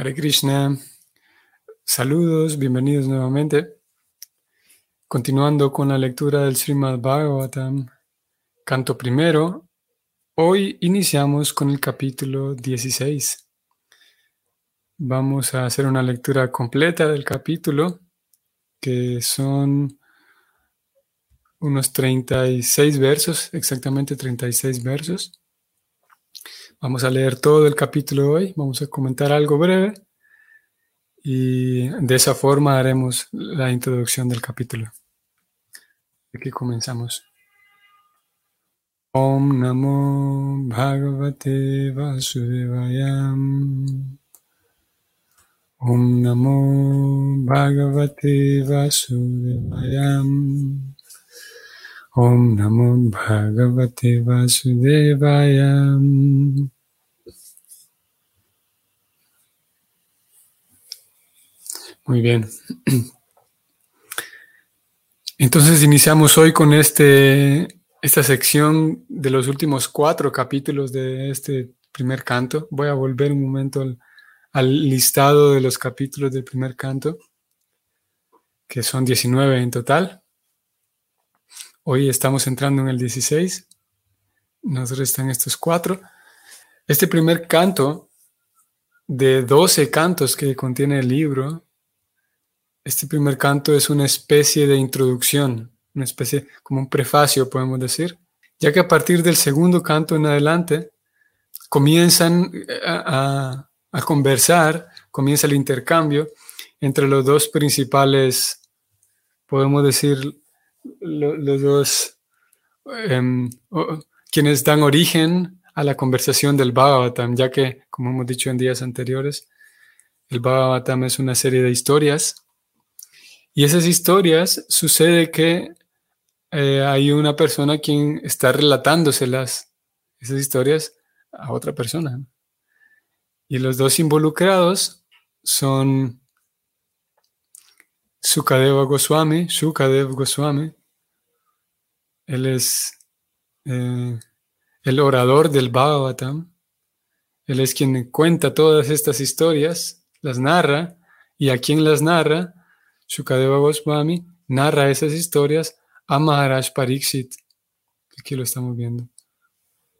Hare Krishna, saludos, bienvenidos nuevamente. Continuando con la lectura del Srimad Bhagavatam, canto primero, hoy iniciamos con el capítulo 16. Vamos a hacer una lectura completa del capítulo, que son unos 36 versos, exactamente 36 versos. Vamos a leer todo el capítulo hoy, vamos a comentar algo breve y de esa forma haremos la introducción del capítulo. Aquí comenzamos. Om Namo Bhagavate Vasudevaya. Om Namo Bhagavate Vasudevaya. Om Namo Bhagavate Vasudevaya. Muy bien. Entonces iniciamos hoy con este, esta sección de los últimos cuatro capítulos de este primer canto. Voy a volver un momento al, al listado de los capítulos del primer canto, que son 19 en total. Hoy estamos entrando en el 16. Nos restan estos cuatro. Este primer canto de 12 cantos que contiene el libro, este primer canto es una especie de introducción, una especie como un prefacio, podemos decir, ya que a partir del segundo canto en adelante comienzan a, a conversar, comienza el intercambio entre los dos principales, podemos decir, los dos em, quienes dan origen a la conversación del Bhagavatam, ya que, como hemos dicho en días anteriores, el Bhagavatam es una serie de historias y esas historias sucede que eh, hay una persona quien está relatándoselas, esas historias, a otra persona. Y los dos involucrados son Sukadeva Goswami, Sukadev Goswami. Él es eh, el orador del Bhagavatam. Él es quien cuenta todas estas historias, las narra, y a quien las narra, Sukadeva Goswami narra esas historias a Maharaj Pariksit. Aquí lo estamos viendo.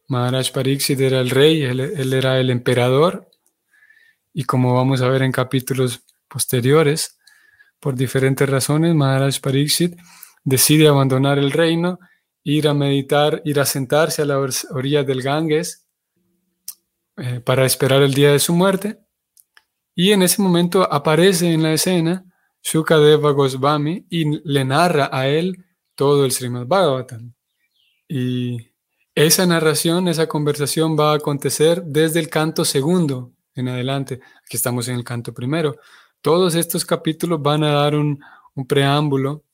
Maharaj Pariksit era el rey, él era el emperador, y como vamos a ver en capítulos posteriores, por diferentes razones, Maharaj Pariksit decide abandonar el reino, ir a meditar, ir a sentarse a la orilla del Ganges eh, para esperar el día de su muerte. Y en ese momento aparece en la escena Shukadeva Goswami y le narra a él todo el Srimad Bhagavatam. Y esa narración, esa conversación va a acontecer desde el canto segundo en adelante. Aquí estamos en el canto primero. Todos estos capítulos van a dar un, preámbulo,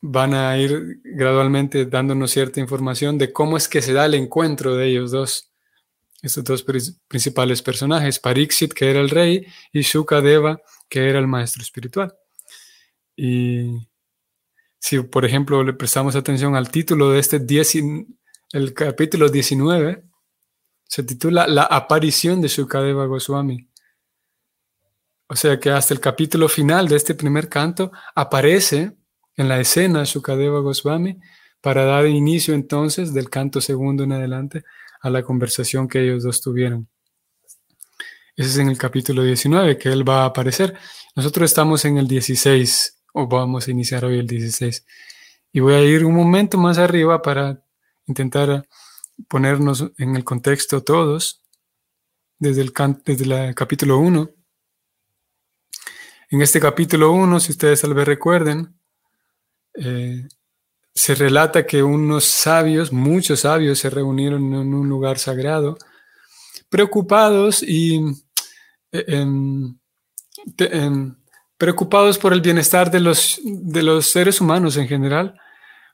van a ir gradualmente dándonos cierta información de cómo es que se da el encuentro de ellos dos, estos dos principales personajes, Pariksit, que era el rey, y Shukadeva, que era el maestro espiritual. Y si, por ejemplo, le prestamos atención al título de este el capítulo 19, se titula La aparición de Shukadeva Goswami. O sea que hasta el capítulo final de este primer canto aparece en la escena Shukadeva Goswami para dar inicio entonces del canto segundo en adelante a la conversación que ellos dos tuvieron. Ese es en el capítulo 19 que él va a aparecer. Nosotros estamos en el 16 o vamos a iniciar hoy el 16. Y voy a ir un momento más arriba para intentar ponernos en el contexto todos desde el, desde el capítulo 1 en este capítulo 1, si ustedes tal vez recuerden, eh, se relata que unos sabios, muchos sabios, se reunieron en un lugar sagrado, preocupados y eh, preocupados por el bienestar de los, de los seres humanos en general,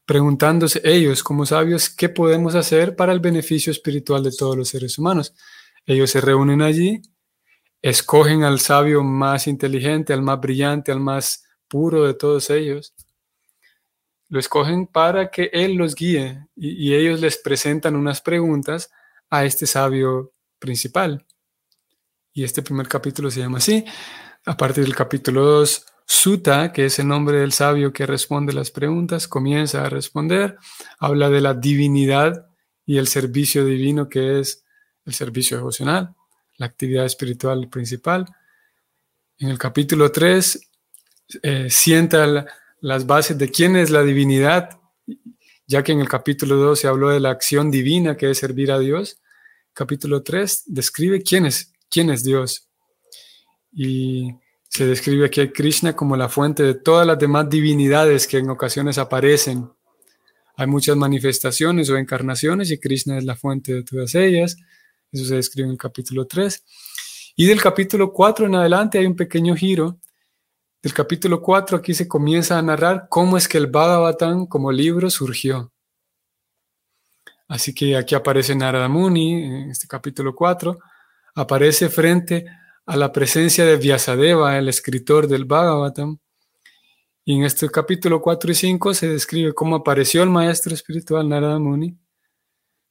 preguntándose ellos como sabios qué podemos hacer para el beneficio espiritual de todos los seres humanos. Ellos se reúnen allí escogen al sabio más inteligente, al más brillante, al más puro de todos ellos. Lo escogen para que él los guíe y, ellos les presentan unas preguntas a este sabio principal. Y este primer capítulo se llama así. A partir del capítulo 2, Suta, que es el nombre del sabio que responde las preguntas, comienza a responder. Habla de la divinidad y el servicio divino que es el servicio devocional, la actividad espiritual principal. En el capítulo 3 eh, sienta las bases de quién es la divinidad, ya que en el capítulo 2 se habló de la acción divina que es servir a Dios. Capítulo 3 describe quién es, quién es Dios. Y se describe aquí a Krishna como la fuente de todas las demás divinidades que en ocasiones aparecen. Hay muchas manifestaciones o encarnaciones y Krishna es la fuente de todas ellas. Eso se describe en el capítulo 3. Y del capítulo 4 en adelante hay un pequeño giro del capítulo 4 aquí se comienza a narrar cómo es que el Bhagavatam como libro surgió. Así que aquí aparece Narada Muni en este capítulo 4, aparece frente a la presencia de Vyasadeva, el escritor del Bhagavatam. Y en este capítulo 4 y 5 se describe cómo apareció el maestro espiritual Narada Muni,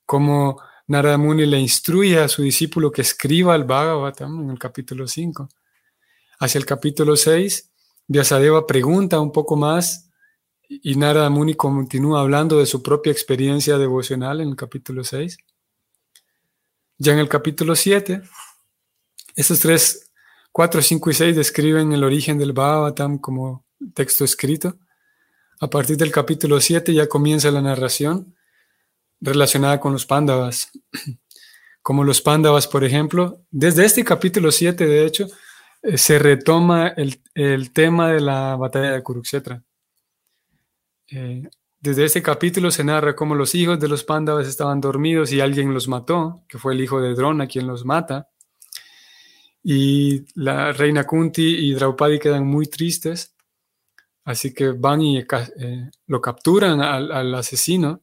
cómo Narada Muni le instruye a su discípulo que escriba el Bhagavatam en el capítulo 5. Hacia el capítulo 6 Vyasadeva pregunta un poco más y Narada Muni continúa hablando de su propia experiencia devocional en el capítulo 6. Ya en el capítulo 7, estos tres, 4, 5 y 6 describen el origen del Bhagavatam como texto escrito. A partir del capítulo 7 ya comienza la narración relacionada con los pándavas. Como los pándavas, por ejemplo, desde este capítulo 7, de hecho, eh, se retoma el, tema de la batalla de Kuruksetra. Eh, desde este capítulo se narra cómo los hijos de los Pándavas estaban dormidos y alguien los mató, que fue el hijo de Drona quien los mata. Y la reina Kunti y Draupadi quedan muy tristes, así que van y eh, lo capturan al, al asesino,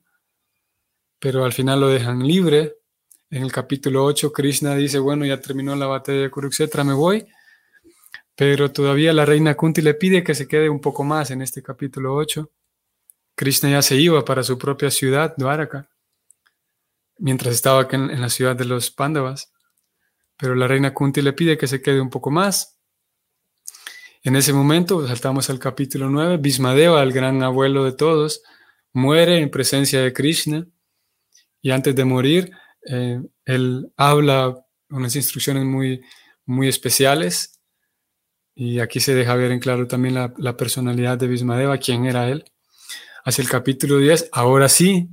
pero al final lo dejan libre. En el capítulo 8, Krishna dice, bueno, ya terminó la batalla de Kuruksetra, me voy pero todavía la reina Kunti le pide que se quede un poco más en este capítulo 8. Krishna ya se iba para su propia ciudad, Dwaraka, mientras estaba en, en la ciudad de los Pándavas. Pero la reina Kunti le pide que se quede un poco más. En ese momento, saltamos al capítulo 9, Bhismadeva, el gran abuelo de todos, muere en presencia de Krishna y antes de morir, eh, él habla unas instrucciones muy, muy especiales y aquí se deja ver en claro también la, personalidad de Bhismadeva, quién era él. Hacia el capítulo 10, ahora sí,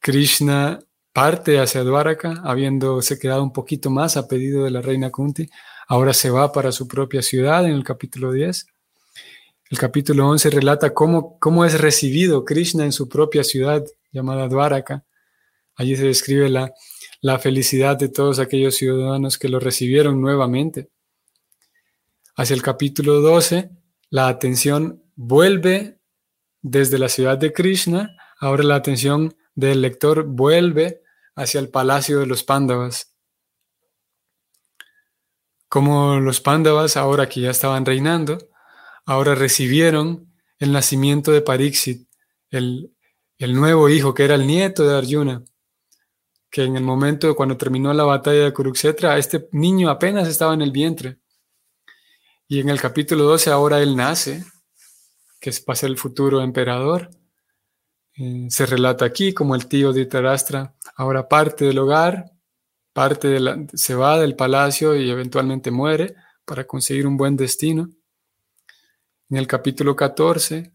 Krishna parte hacia Dwaraka, habiéndose quedado un poquito más a pedido de la reina Kunti. Ahora se va para su propia ciudad en el capítulo 10. El capítulo 11 relata cómo, cómo es recibido Krishna en su propia ciudad llamada Dwaraka. Allí se describe la, la felicidad de todos aquellos ciudadanos que lo recibieron nuevamente. Hacia el capítulo 12, la atención vuelve desde la ciudad de Krishna, ahora la atención del lector vuelve hacia el palacio de los Pándavas. Como los Pándavas, ahora que ya estaban reinando, ahora recibieron el nacimiento de Pariksit, el, el nuevo hijo que era el nieto de Arjuna, que en el momento cuando terminó la batalla de Kuruksetra, este niño apenas estaba en el vientre. Y en el capítulo 12 ahora él nace, que es para ser el futuro emperador. Eh, se relata aquí como el tío de Tarastra ahora parte del hogar, parte de la, se va del palacio y eventualmente muere para conseguir un buen destino. En el capítulo 14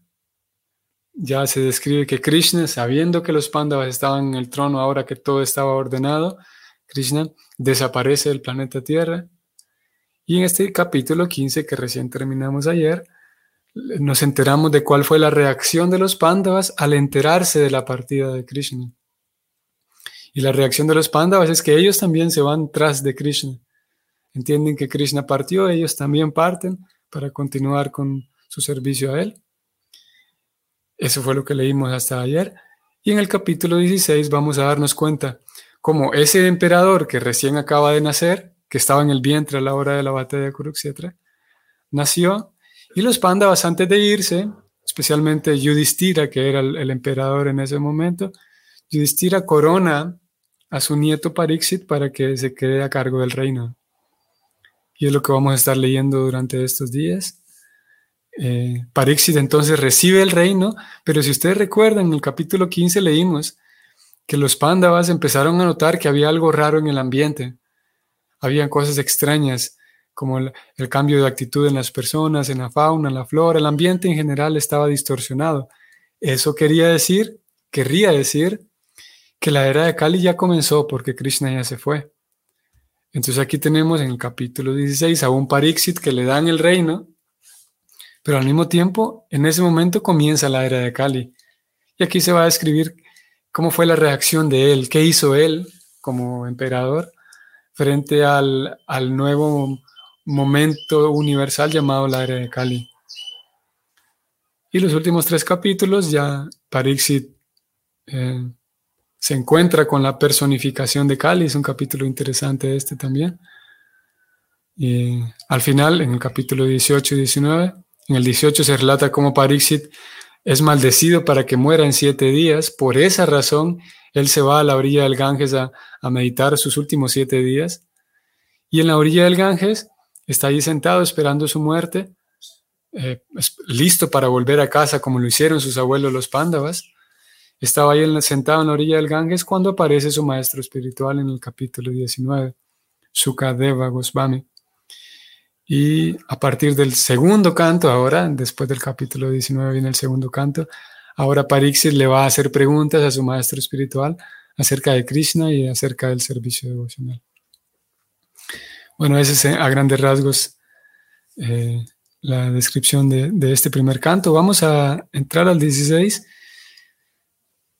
ya se describe que Krishna, sabiendo que los Pandavas estaban en el trono ahora que todo estaba ordenado, Krishna desaparece del planeta Tierra y en este capítulo 15 que recién terminamos ayer, nos enteramos de cuál fue la reacción de los Pándavas al enterarse de la partida de Krishna. Y la reacción de los Pándavas es que ellos también se van tras de Krishna. Entienden que Krishna partió, ellos también parten para continuar con su servicio a él. Eso fue lo que leímos hasta ayer. Y en el capítulo 16 vamos a darnos cuenta cómo ese emperador que recién acaba de nacer, que estaba en el vientre a la hora de la batalla de Kurukshetra, nació y los Pandavas antes de irse, especialmente Yudhishthira, que era el, emperador en ese momento, Yudhishthira corona a su nieto Pariksit para que se quede a cargo del reino. y es lo que vamos a estar leyendo durante estos días. Eh, Parixit entonces recibe el reino, pero si ustedes recuerdan, en el capítulo 15 leímos que los pándavas empezaron a notar que había algo raro en el ambiente. Habían cosas extrañas, como el, el cambio de actitud en las personas, en la fauna, en la flora, el ambiente en general estaba distorsionado. Eso quería decir, querría decir, que la era de Kali ya comenzó porque Krishna ya se fue. Entonces aquí tenemos en el capítulo 16 a un Parixit que le dan el reino, pero al mismo tiempo, en ese momento comienza la era de Kali. Y aquí se va a describir cómo fue la reacción de él, qué hizo él como emperador frente al, nuevo momento universal llamado la era de Kali. Y los últimos tres capítulos ya Parixit eh, se encuentra con la personificación de Kali, es un capítulo interesante este también. Y al final, en el capítulo 18 y 19, en el 18 se relata cómo Parixit es maldecido para que muera en siete días. Por esa razón, él se va a la orilla del Ganges a, meditar sus últimos siete días. Y en la orilla del Ganges está allí sentado esperando su muerte, eh, listo para volver a casa como lo hicieron sus abuelos los Pándavas. Estaba ahí sentado en la orilla del Ganges cuando aparece su maestro espiritual en el capítulo 19, Sukadeva Goswami. Y a partir del segundo canto, ahora, después del capítulo 19 viene el segundo canto, ahora Pariksit le va a hacer preguntas a su maestro espiritual acerca de Krishna y acerca del servicio devocional. Bueno, ese es eh, a grandes rasgos eh, la descripción de, de, este primer canto. Vamos a entrar al 16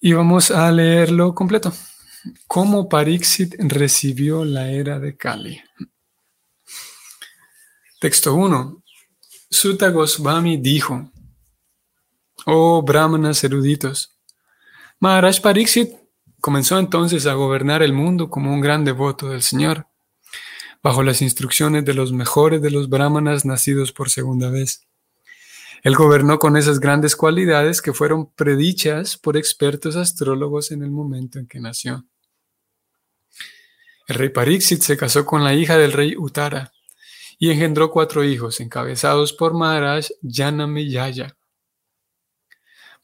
y vamos a leerlo completo. ¿Cómo Pariksit recibió la era de Kali? Texto 1. Sutta Goswami dijo, Oh brahmanas eruditos, Maharaj Pariksit comenzó entonces a gobernar el mundo como un gran devoto del Señor, bajo las instrucciones de los mejores de los brahmanas nacidos por segunda vez. Él gobernó con esas grandes cualidades que fueron predichas por expertos astrólogos en el momento en que nació. El rey Pariksit se casó con la hija del rey Uttara y engendró cuatro hijos encabezados por Maharaj Janameyaya.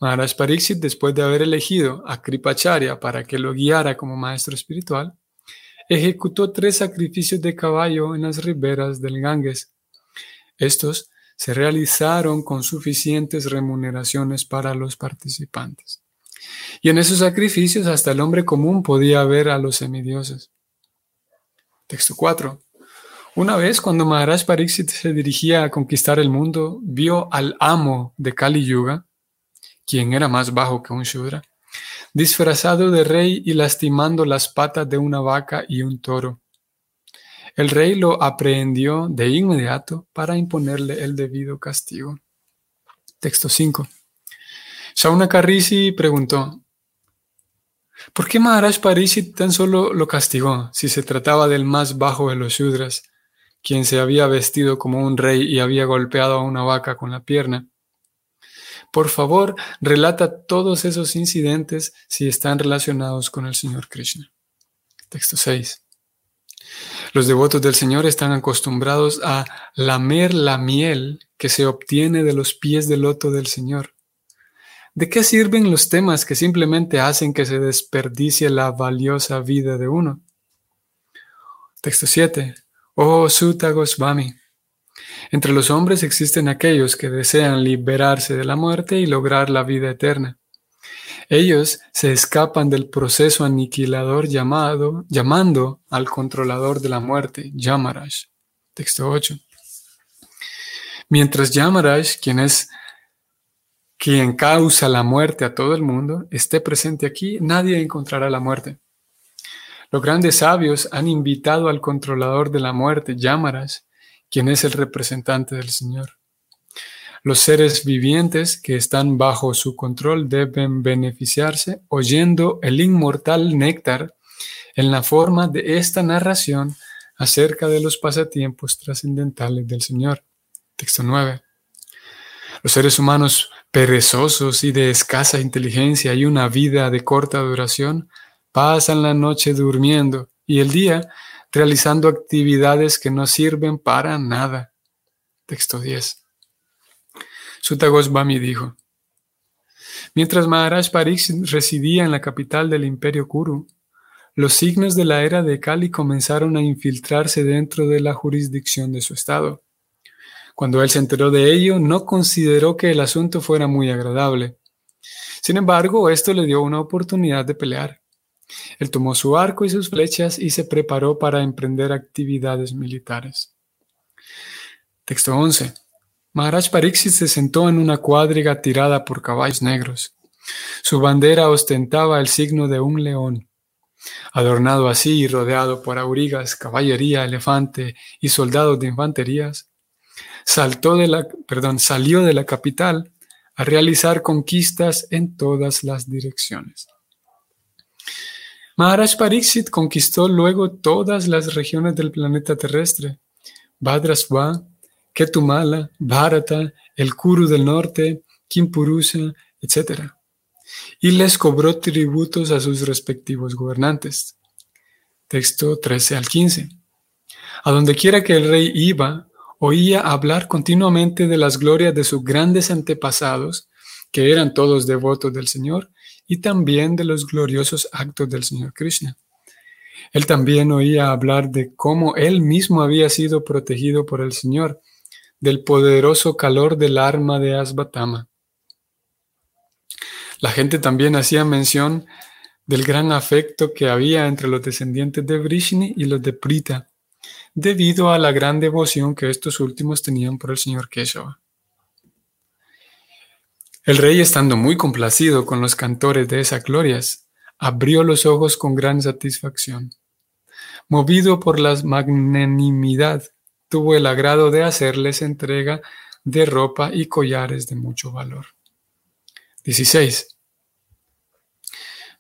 Maharaj Pariksit, después de haber elegido a Kripacharya para que lo guiara como maestro espiritual, ejecutó tres sacrificios de caballo en las riberas del Ganges. Estos se realizaron con suficientes remuneraciones para los participantes. Y en esos sacrificios hasta el hombre común podía ver a los semidioses. Texto 4. Una vez cuando Maharaj Pariksit se dirigía a conquistar el mundo, vio al amo de Kali Yuga, quien era más bajo que un Shudra, disfrazado de rey y lastimando las patas de una vaca y un toro. El rey lo aprehendió de inmediato para imponerle el debido castigo. Texto 5. Karisi preguntó, ¿por qué Maharaj Parisi tan solo lo castigó si se trataba del más bajo de los Shudras, quien se había vestido como un rey y había golpeado a una vaca con la pierna? Por favor, relata todos esos incidentes si están relacionados con el Señor Krishna. Texto 6. Los devotos del Señor están acostumbrados a lamer la miel que se obtiene de los pies del loto del Señor. ¿De qué sirven los temas que simplemente hacen que se desperdicie la valiosa vida de uno? Texto 7. Oh Sutta Goswami. Entre los hombres existen aquellos que desean liberarse de la muerte y lograr la vida eterna. Ellos se escapan del proceso aniquilador llamado, llamando al controlador de la muerte, Yamaraj. Texto 8. Mientras Yamaraj, quien es quien causa la muerte a todo el mundo, esté presente aquí, nadie encontrará la muerte. Los grandes sabios han invitado al controlador de la muerte, Yamaraj, quien es el representante del Señor. Los seres vivientes que están bajo su control deben beneficiarse oyendo el inmortal néctar en la forma de esta narración acerca de los pasatiempos trascendentales del Señor. Texto 9. Los seres humanos perezosos y de escasa inteligencia y una vida de corta duración pasan la noche durmiendo y el día realizando actividades que no sirven para nada. Texto 10. Sutta Goswami dijo, Mientras Maharaj Pariksit residía en la capital del imperio Kuru, los signos de la era de Kali comenzaron a infiltrarse dentro de la jurisdicción de su estado. Cuando él se enteró de ello, no consideró que el asunto fuera muy agradable. Sin embargo, esto le dio una oportunidad de pelear. Él tomó su arco y sus flechas y se preparó para emprender actividades militares. Texto 11. Maharaj Pariksit se sentó en una cuadriga tirada por caballos negros. Su bandera ostentaba el signo de un león. Adornado así y rodeado por aurigas, caballería, elefante y soldados de infanterías, saltó de la, salió de la capital a realizar conquistas en todas las direcciones. Maharaj Pariksit conquistó luego todas las regiones del planeta terrestre, Badrasva, Ketumala, Bharata, el Kuru del norte, Kimpurusa, etc. Y les cobró tributos a sus respectivos gobernantes. Texto 13 al 15. A donde quiera que el rey iba, oía hablar continuamente de las glorias de sus grandes antepasados, que eran todos devotos del Señor, y también de los gloriosos actos del Señor Krishna. Él también oía hablar de cómo él mismo había sido protegido por el Señor del poderoso calor del arma de Asbatama. La gente también hacía mención del gran afecto que había entre los descendientes de Vrishni y los de Prita, debido a la gran devoción que estos últimos tenían por el señor Keshava. El rey, estando muy complacido con los cantores de esas glorias, abrió los ojos con gran satisfacción. Movido por la magnanimidad tuvo el agrado de hacerles entrega de ropa y collares de mucho valor. 16.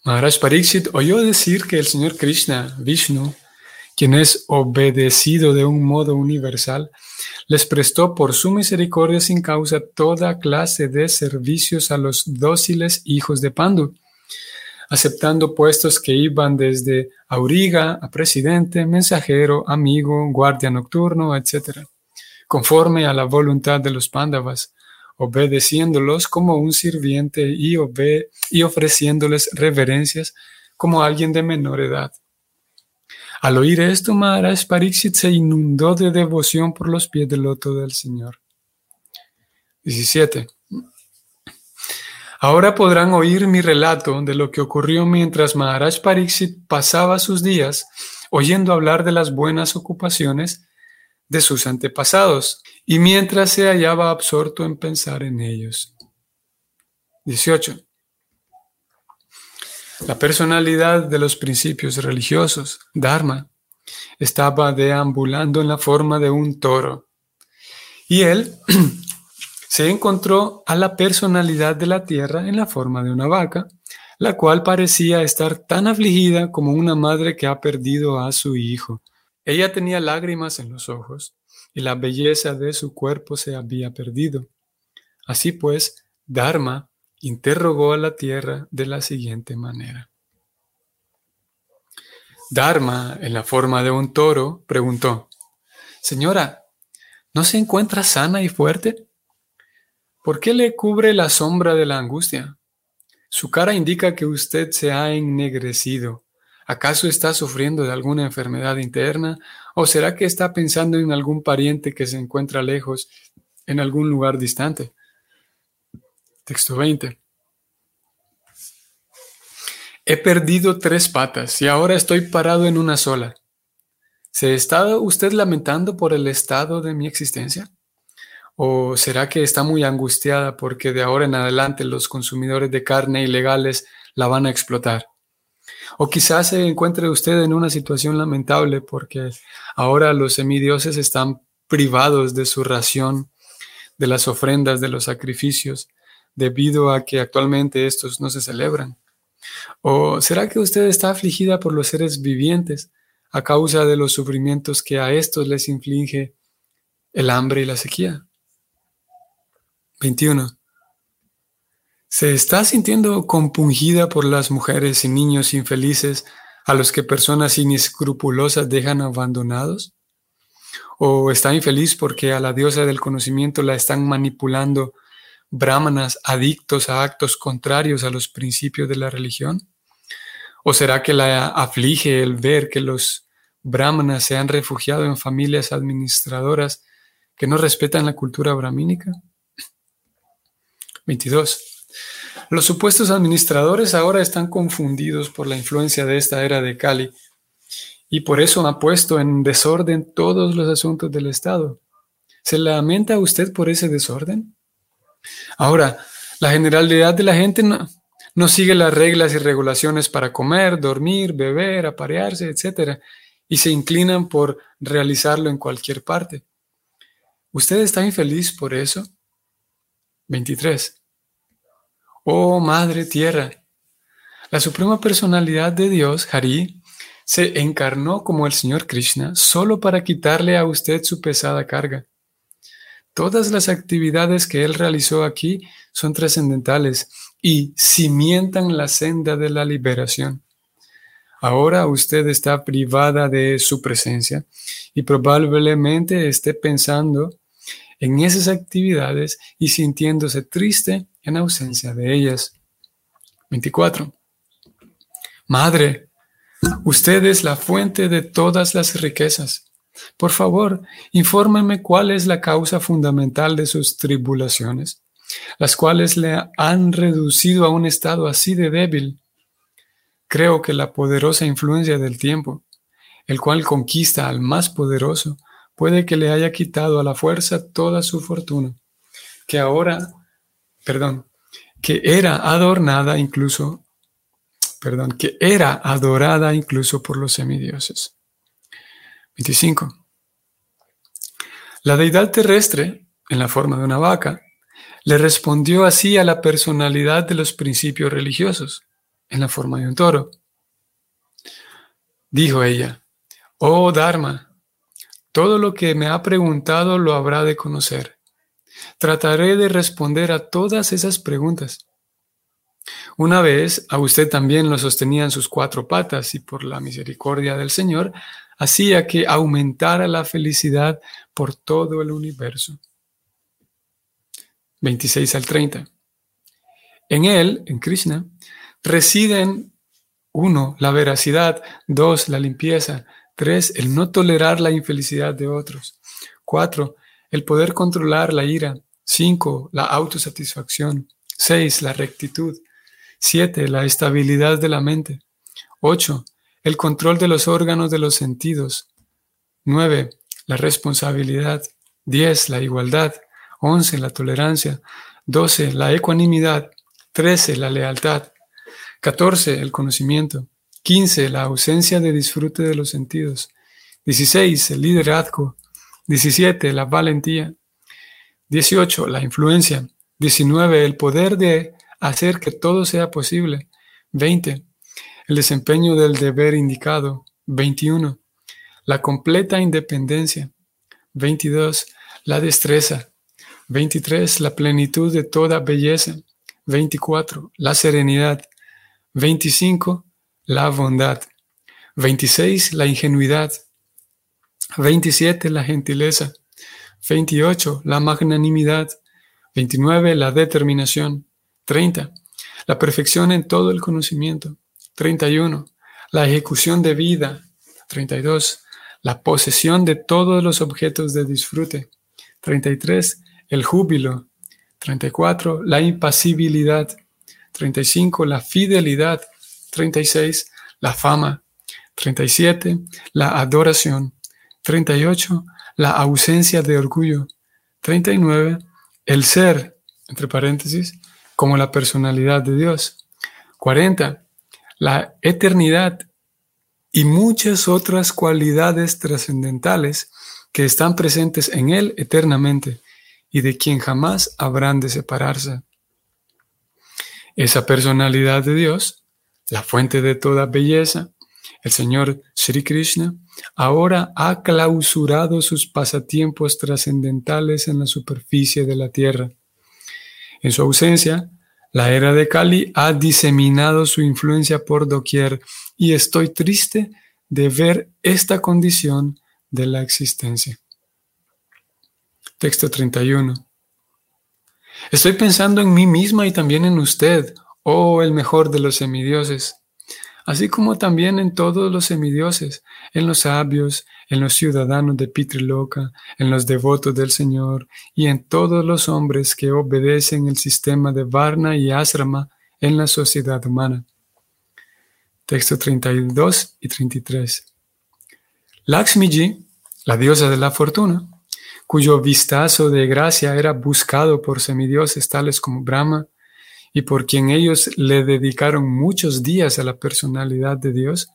Maharaj Pariksit oyó decir que el Señor Krishna, Vishnu, quien es obedecido de un modo universal, les prestó por su misericordia sin causa toda clase de servicios a los dóciles hijos de Pandu aceptando puestos que iban desde auriga a presidente, mensajero, amigo, guardia nocturno, etc., conforme a la voluntad de los pándavas, obedeciéndolos como un sirviente y, y ofreciéndoles reverencias como alguien de menor edad. Al oír esto, Maharaj Pariksit se inundó de devoción por los pies del loto del Señor. 17. Ahora podrán oír mi relato de lo que ocurrió mientras Maharaj Pariksit pasaba sus días oyendo hablar de las buenas ocupaciones de sus antepasados y mientras se hallaba absorto en pensar en ellos. 18. La personalidad de los principios religiosos, Dharma, estaba deambulando en la forma de un toro. Y él se encontró a la personalidad de la tierra en la forma de una vaca, la cual parecía estar tan afligida como una madre que ha perdido a su hijo. Ella tenía lágrimas en los ojos y la belleza de su cuerpo se había perdido. Así pues, Dharma interrogó a la tierra de la siguiente manera. Dharma, en la forma de un toro, preguntó, Señora, ¿no se encuentra sana y fuerte? ¿Por qué le cubre la sombra de la angustia? Su cara indica que usted se ha ennegrecido. ¿Acaso está sufriendo de alguna enfermedad interna? ¿O será que está pensando en algún pariente que se encuentra lejos, en algún lugar distante? Texto 20. He perdido tres patas y ahora estoy parado en una sola. ¿Se está usted lamentando por el estado de mi existencia? ¿O será que está muy angustiada porque de ahora en adelante los consumidores de carne ilegales la van a explotar? O quizás se encuentre usted en una situación lamentable porque ahora los semidioses están privados de su ración, de las ofrendas, de los sacrificios, debido a que actualmente estos no se celebran. ¿O será que usted está afligida por los seres vivientes a causa de los sufrimientos que a estos les inflige el hambre y la sequía? 21. ¿Se está sintiendo compungida por las mujeres y niños infelices a los que personas inescrupulosas dejan abandonados? ¿O está infeliz porque a la diosa del conocimiento la están manipulando brahmanas adictos a actos contrarios a los principios de la religión? ¿O será que la aflige el ver que los brahmanas se han refugiado en familias administradoras que no respetan la cultura brahmínica? 22. Los supuestos administradores ahora están confundidos por la influencia de esta era de Kali y por eso ha puesto en desorden todos los asuntos del Estado. ¿Se lamenta usted por ese desorden? Ahora, la generalidad de la gente no, no sigue las reglas y regulaciones para comer, dormir, beber, aparearse, etc. Y se inclinan por realizarlo en cualquier parte. ¿Usted está infeliz por eso? 23. Oh Madre Tierra, la Suprema Personalidad de Dios, Hari, se encarnó como el Señor Krishna solo para quitarle a usted su pesada carga. Todas las actividades que Él realizó aquí son trascendentales y cimientan la senda de la liberación. Ahora usted está privada de su presencia y probablemente esté pensando en esas actividades y sintiéndose triste en ausencia de ellas. 24. Madre, usted es la fuente de todas las riquezas. Por favor, infórmeme cuál es la causa fundamental de sus tribulaciones, las cuales le han reducido a un estado así de débil. Creo que la poderosa influencia del tiempo, el cual conquista al más poderoso, puede que le haya quitado a la fuerza toda su fortuna, que ahora, perdón, que era adornada incluso, perdón, que era adorada incluso por los semidioses. 25. La deidad terrestre, en la forma de una vaca, le respondió así a la personalidad de los principios religiosos, en la forma de un toro. Dijo ella, Oh Dharma, todo lo que me ha preguntado lo habrá de conocer. Trataré de responder a todas esas preguntas. Una vez a usted también lo sostenían sus cuatro patas y por la misericordia del Señor hacía que aumentara la felicidad por todo el universo. 26 al 30. En él, en Krishna, residen uno, la veracidad, dos, la limpieza, Tres, el no tolerar la infelicidad de otros. Cuatro, el poder controlar la ira. Cinco, la autosatisfacción. Seis, la rectitud. Siete, la estabilidad de la mente. Ocho, el control de los órganos de los sentidos. Nueve, la responsabilidad. Diez, la igualdad. Once, la tolerancia. Doce, la ecuanimidad. Trece, la lealtad. Catorce, el conocimiento. 15. La ausencia de disfrute de los sentidos. 16. El liderazgo. 17. La valentía. 18. La influencia. 19. El poder de hacer que todo sea posible. 20. El desempeño del deber indicado. 21. La completa independencia. 22. La destreza. 23. La plenitud de toda belleza. 24. La serenidad. 25 la bondad. 26, la ingenuidad. 27, la gentileza. 28, la magnanimidad. 29, la determinación. 30, la perfección en todo el conocimiento. 31, la ejecución de vida. 32, la posesión de todos los objetos de disfrute. 33, el júbilo. 34, la impasibilidad. 35, la fidelidad. 36, la fama. 37, la adoración. 38, la ausencia de orgullo. 39, el ser, entre paréntesis, como la personalidad de Dios. 40, la eternidad y muchas otras cualidades trascendentales que están presentes en Él eternamente y de quien jamás habrán de separarse. Esa personalidad de Dios la fuente de toda belleza, el Señor Sri Krishna, ahora ha clausurado sus pasatiempos trascendentales en la superficie de la tierra. En su ausencia, La era de Kali ha diseminado su influencia por doquier y estoy triste de ver esta condición de la existencia. Texto 31. Estoy pensando en mí misma y también en usted, oh el mejor de los semidioses, así como también en todos los semidioses, en los sabios, en los ciudadanos de Pitriloca, en los devotos del Señor y en todos los hombres que obedecen el sistema de Varna y Asrama en la sociedad humana. Texto 32 y 33. Lakshmiji, la diosa de la fortuna, cuyo vistazo de gracia era buscado por semidioses tales como Brahma, y por quien ellos le dedicaron muchos días a la personalidad de Dios,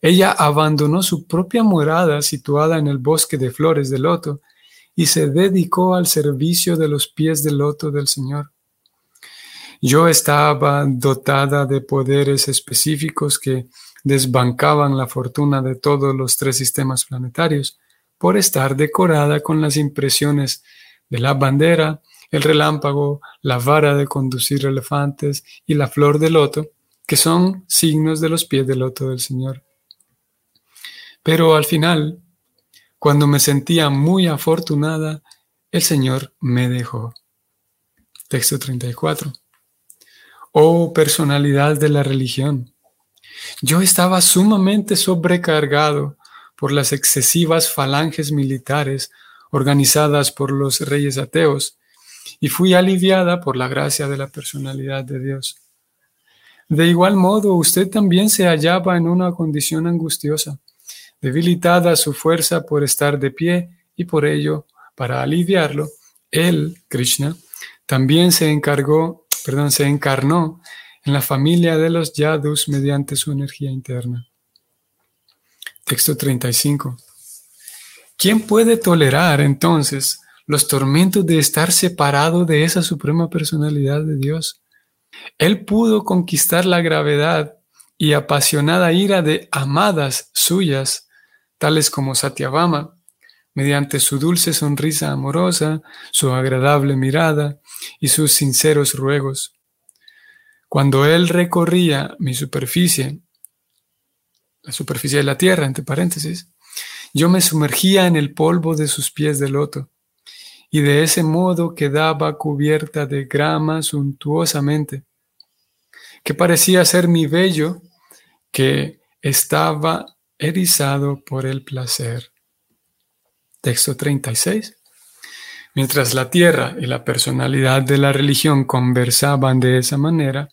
ella abandonó su propia morada situada en el bosque de flores de loto y se dedicó al servicio de los pies del loto del Señor. Yo estaba dotada de poderes específicos que desbancaban la fortuna de todos los tres sistemas planetarios por estar decorada con las impresiones de la bandera, el relámpago, la vara de conducir elefantes y la flor de loto, que son signos de los pies del loto del Señor. Pero al final, cuando me sentía muy afortunada, el Señor me dejó. Texto 34. Oh personalidad de la religión, yo estaba sumamente sobrecargado por las excesivas falanges militares organizadas por los reyes ateos y fui aliviada por la gracia de la personalidad de Dios. De igual modo, usted también se hallaba en una condición angustiosa, debilitada su fuerza por estar de pie y por ello, para aliviarlo, él, Krishna, también se encargó, perdón, se encarnó en la familia de los yadus mediante su energía interna. Texto 35. ¿Quién puede tolerar entonces los tormentos de estar separado de esa suprema personalidad de Dios? Él pudo conquistar la gravedad y apasionada ira de amadas suyas, tales como Satyabama, mediante su dulce sonrisa amorosa, su agradable mirada y sus sinceros ruegos. Cuando él recorría mi superficie la superficie de la tierra, entre paréntesis, yo me sumergía en el polvo de sus pies de loto, y de ese modo quedaba cubierta de grama suntuosamente, que parecía ser mi vello que estaba erizado por el placer. Texto 36. Mientras la tierra y la personalidad de la religión conversaban de esa manera,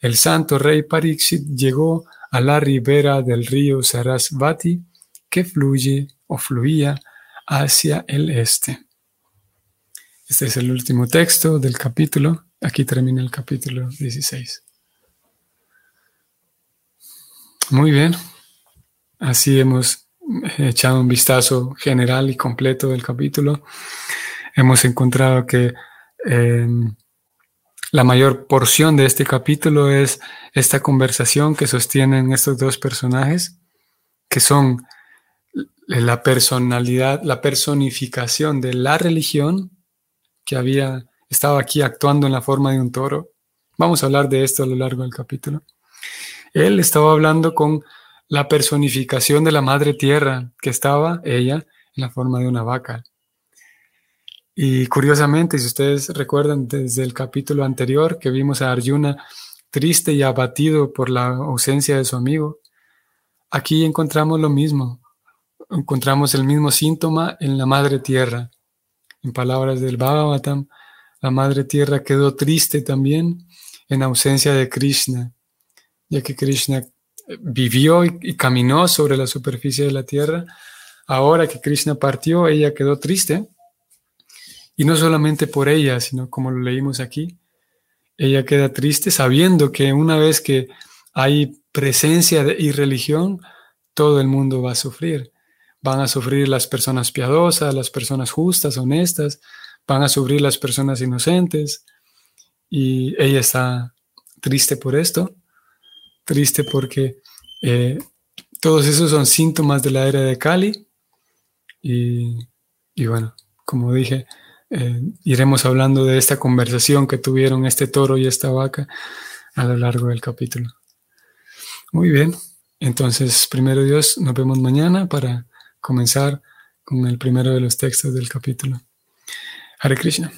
el santo rey Pariksit llegó a la ribera del río Sarasvati que fluye o fluía hacia el este. Este es el último texto del capítulo. Aquí termina el capítulo 16. Muy bien. Así hemos echado un vistazo general y completo del capítulo. Hemos encontrado que em, la mayor porción de este capítulo es esta conversación que sostienen estos dos personajes, que son la personalidad, la personificación de la religión que había estado aquí actuando en la forma de un toro. Vamos a hablar de esto a lo largo del capítulo. Él estaba hablando con la personificación de la madre tierra, que estaba ella en la forma de una vaca. Y curiosamente, si ustedes recuerdan desde el capítulo anterior que vimos a Arjuna triste y abatido por la ausencia de su amigo, aquí encontramos lo mismo. Encontramos el mismo síntoma en la madre tierra. En palabras del Bhagavatam, la madre tierra quedó triste también en ausencia de Krishna, ya que Krishna vivió y, caminó sobre la superficie de la tierra. Ahora que Krishna partió, ella quedó triste y no solamente por ella, sino como lo leímos aquí, ella queda triste sabiendo que una vez que hay presencia y religión, todo el mundo va a sufrir van a sufrir las personas piadosas, las personas justas, honestas, van a sufrir las personas inocentes. Y ella está triste por esto, triste porque eh, todos esos son síntomas de la era de Cali. Y, y bueno, como dije, eh, iremos hablando de esta conversación que tuvieron este toro y esta vaca a lo largo del capítulo. Muy bien, entonces primero Dios, nos vemos mañana para comenzar con el primero de los textos del capítulo. Hare Krishna.